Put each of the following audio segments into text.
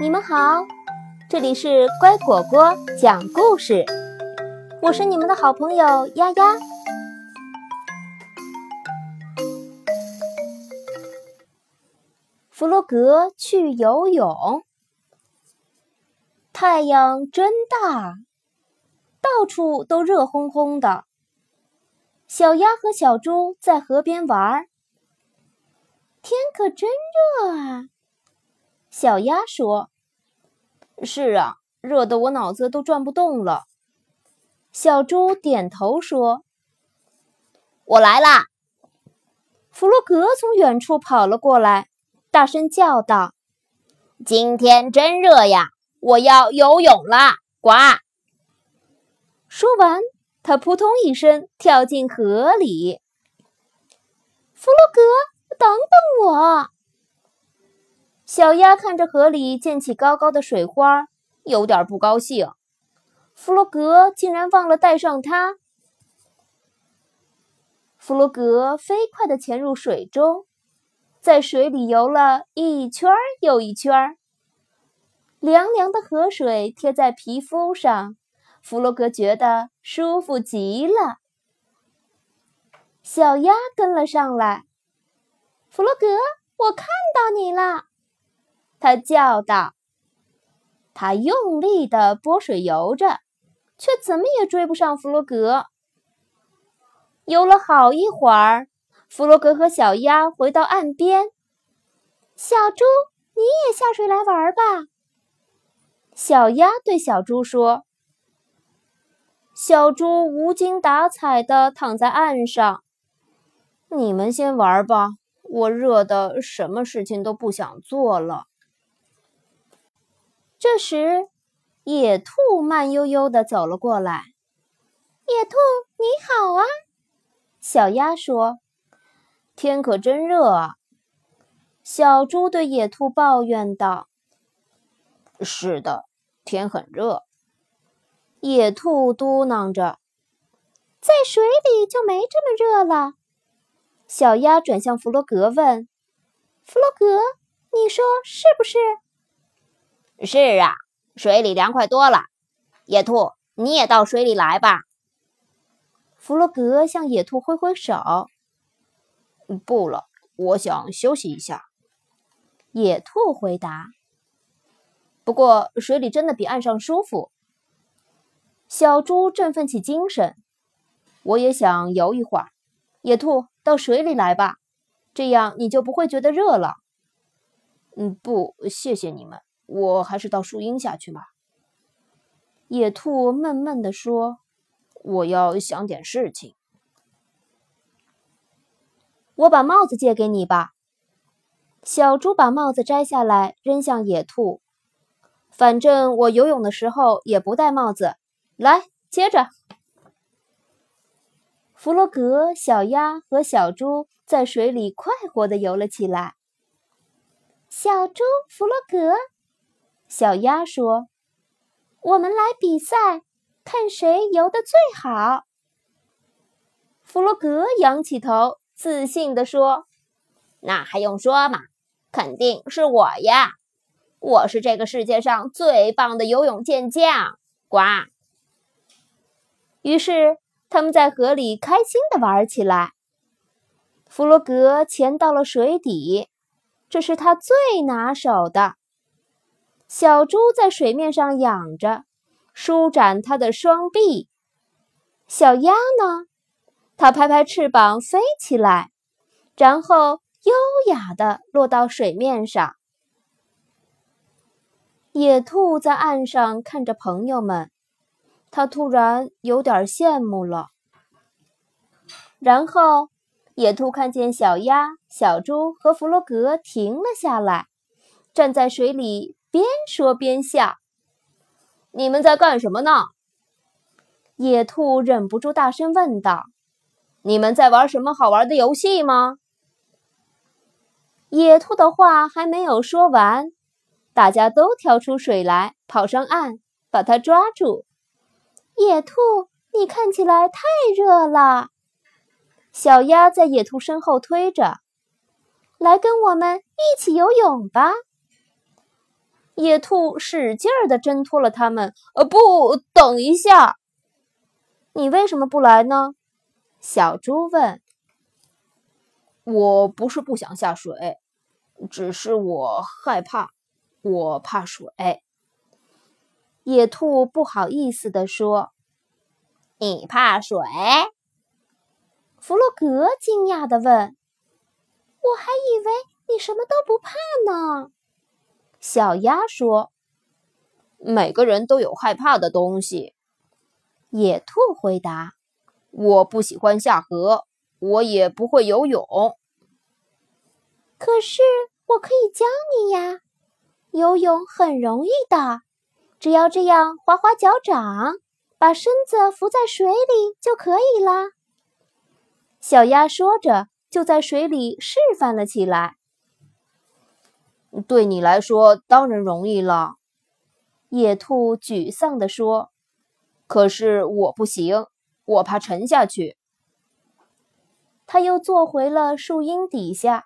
你们好，这里是乖果果讲故事，我是你们的好朋友丫丫。弗洛格去游泳，太阳真大，到处都热烘烘的。小鸭和小猪在河边玩，天可真热啊！小鸭说：“是啊，热得我脑子都转不动了。”小猪点头说：“我来啦！”弗洛格从远处跑了过来。大声叫道：“今天真热呀！我要游泳啦！”呱！说完，他扑通一声跳进河里。弗洛格，等等我！小鸭看着河里溅起高高的水花，有点不高兴。弗洛格竟然忘了带上它。弗洛格飞快地潜入水中。在水里游了一圈又一圈，凉凉的河水贴在皮肤上，弗洛格觉得舒服极了。小鸭跟了上来，弗洛格，我看到你了，他叫道。他用力地拨水游着，却怎么也追不上弗洛格。游了好一会儿。弗洛格和小鸭回到岸边。小猪，你也下水来玩吧。小鸭对小猪说。小猪无精打采地躺在岸上。你们先玩吧，我热的什么事情都不想做了。这时，野兔慢悠悠地走了过来。野兔，你好啊。小鸭说。天可真热啊！小猪对野兔抱怨道：“是的，天很热。”野兔嘟囔着：“在水里就没这么热了。”小鸭转向弗洛格问：“弗洛格，你说是不是？”“是啊，水里凉快多了。”野兔，你也到水里来吧。弗洛格向野兔挥挥手。不了，我想休息一下。野兔回答。不过水里真的比岸上舒服。小猪振奋起精神，我也想游一会儿。野兔，到水里来吧，这样你就不会觉得热了。嗯，不，谢谢你们，我还是到树荫下去吧。野兔闷闷地说：“我要想点事情。”我把帽子借给你吧。小猪把帽子摘下来，扔向野兔。反正我游泳的时候也不戴帽子。来，接着。弗洛格、小鸭和小猪在水里快活地游了起来。小猪，弗洛格，小鸭说：“我们来比赛，看谁游得最好。”弗洛格仰起头。自信地说：“那还用说吗？肯定是我呀！我是这个世界上最棒的游泳健将！”呱。于是他们在河里开心地玩起来。弗洛格潜到了水底，这是他最拿手的。小猪在水面上仰着，舒展它的双臂。小鸭呢？它拍拍翅膀飞起来，然后优雅地落到水面上。野兔在岸上看着朋友们，他突然有点羡慕了。然后，野兔看见小鸭、小猪和弗洛格停了下来，站在水里边说边笑：“你们在干什么呢？”野兔忍不住大声问道。你们在玩什么好玩的游戏吗？野兔的话还没有说完，大家都跳出水来，跑上岸，把它抓住。野兔，你看起来太热了。小鸭在野兔身后推着。来跟我们一起游泳吧。野兔使劲儿地挣脱了他们。呃，不，等一下，你为什么不来呢？小猪问。我不是不想下水，只是我害怕，我怕水。野兔不好意思地说：“你怕水？”弗洛格惊讶地问：“我还以为你什么都不怕呢。”小鸭说：“每个人都有害怕的东西。”野兔回答：“我不喜欢下河，我也不会游泳。可是我可以教你呀，游泳很容易的。”只要这样划划脚掌，把身子浮在水里就可以了。小鸭说着，就在水里示范了起来。对你来说当然容易了，野兔沮丧地说。可是我不行，我怕沉下去。他又坐回了树荫底下，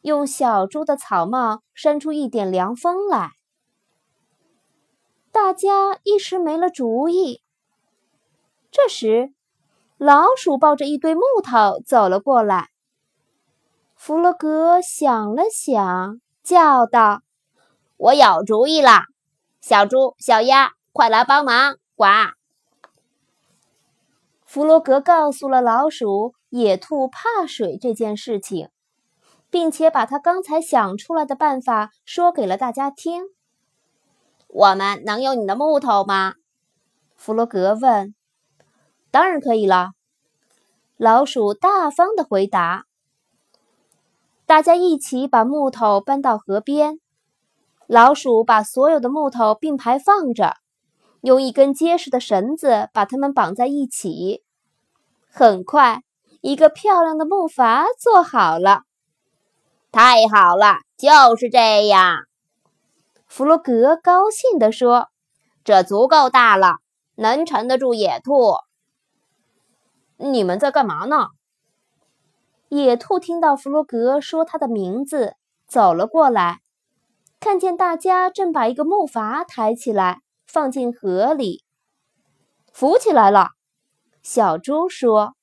用小猪的草帽扇出一点凉风来。大家一时没了主意。这时，老鼠抱着一堆木头走了过来。弗洛格想了想，叫道：“我有主意啦！小猪、小鸭，快来帮忙！”呱！弗洛格告诉了老鼠野兔怕水这件事情，并且把他刚才想出来的办法说给了大家听。我们能用你的木头吗？弗洛格问。“当然可以了。”老鼠大方的回答。大家一起把木头搬到河边。老鼠把所有的木头并排放着，用一根结实的绳子把它们绑在一起。很快，一个漂亮的木筏做好了。太好了，就是这样。弗洛格高兴地说：“这足够大了，能沉得住野兔。”你们在干嘛呢？野兔听到弗洛格说他的名字，走了过来，看见大家正把一个木筏抬起来，放进河里，浮起来了。小猪说：“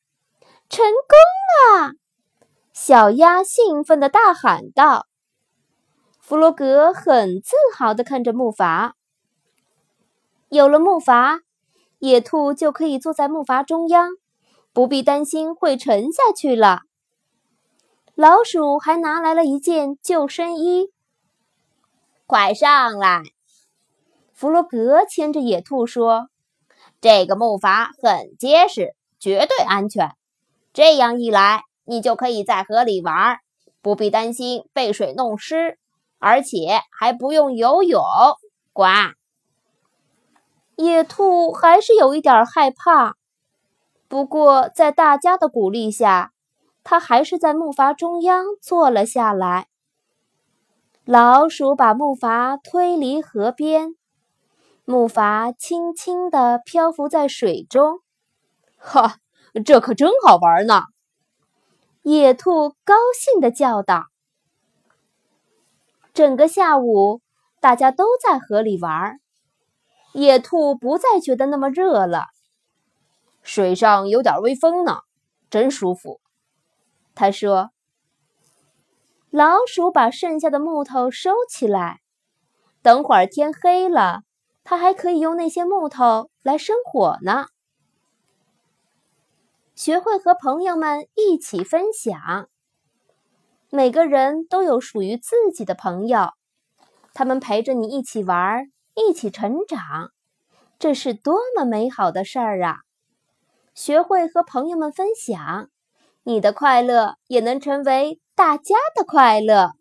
成功了！”小鸭兴奋地大喊道。弗洛格很自豪地看着木筏。有了木筏，野兔就可以坐在木筏中央，不必担心会沉下去了。老鼠还拿来了一件救生衣。快上来！弗洛格牵着野兔说：“这个木筏很结实，绝对安全。这样一来，你就可以在河里玩，不必担心被水弄湿。”而且还不用游泳，呱！野兔还是有一点害怕，不过在大家的鼓励下，它还是在木筏中央坐了下来。老鼠把木筏推离河边，木筏轻轻地漂浮在水中。哈，这可真好玩呢！野兔高兴地叫道。整个下午，大家都在河里玩。野兔不再觉得那么热了，水上有点微风呢，真舒服。他说：“老鼠把剩下的木头收起来，等会儿天黑了，它还可以用那些木头来生火呢。”学会和朋友们一起分享。每个人都有属于自己的朋友，他们陪着你一起玩，一起成长，这是多么美好的事儿啊！学会和朋友们分享，你的快乐也能成为大家的快乐。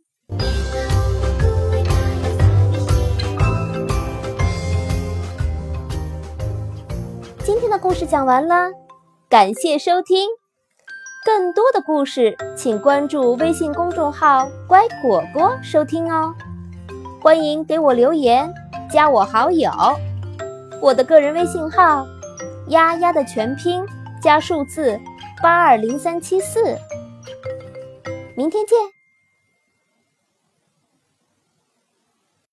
今天的故事讲完了，感谢收听。更多的故事，请关注微信公众号“乖果果”收听哦。欢迎给我留言，加我好友。我的个人微信号“丫丫”的全拼加数字八二零三七四。明天见。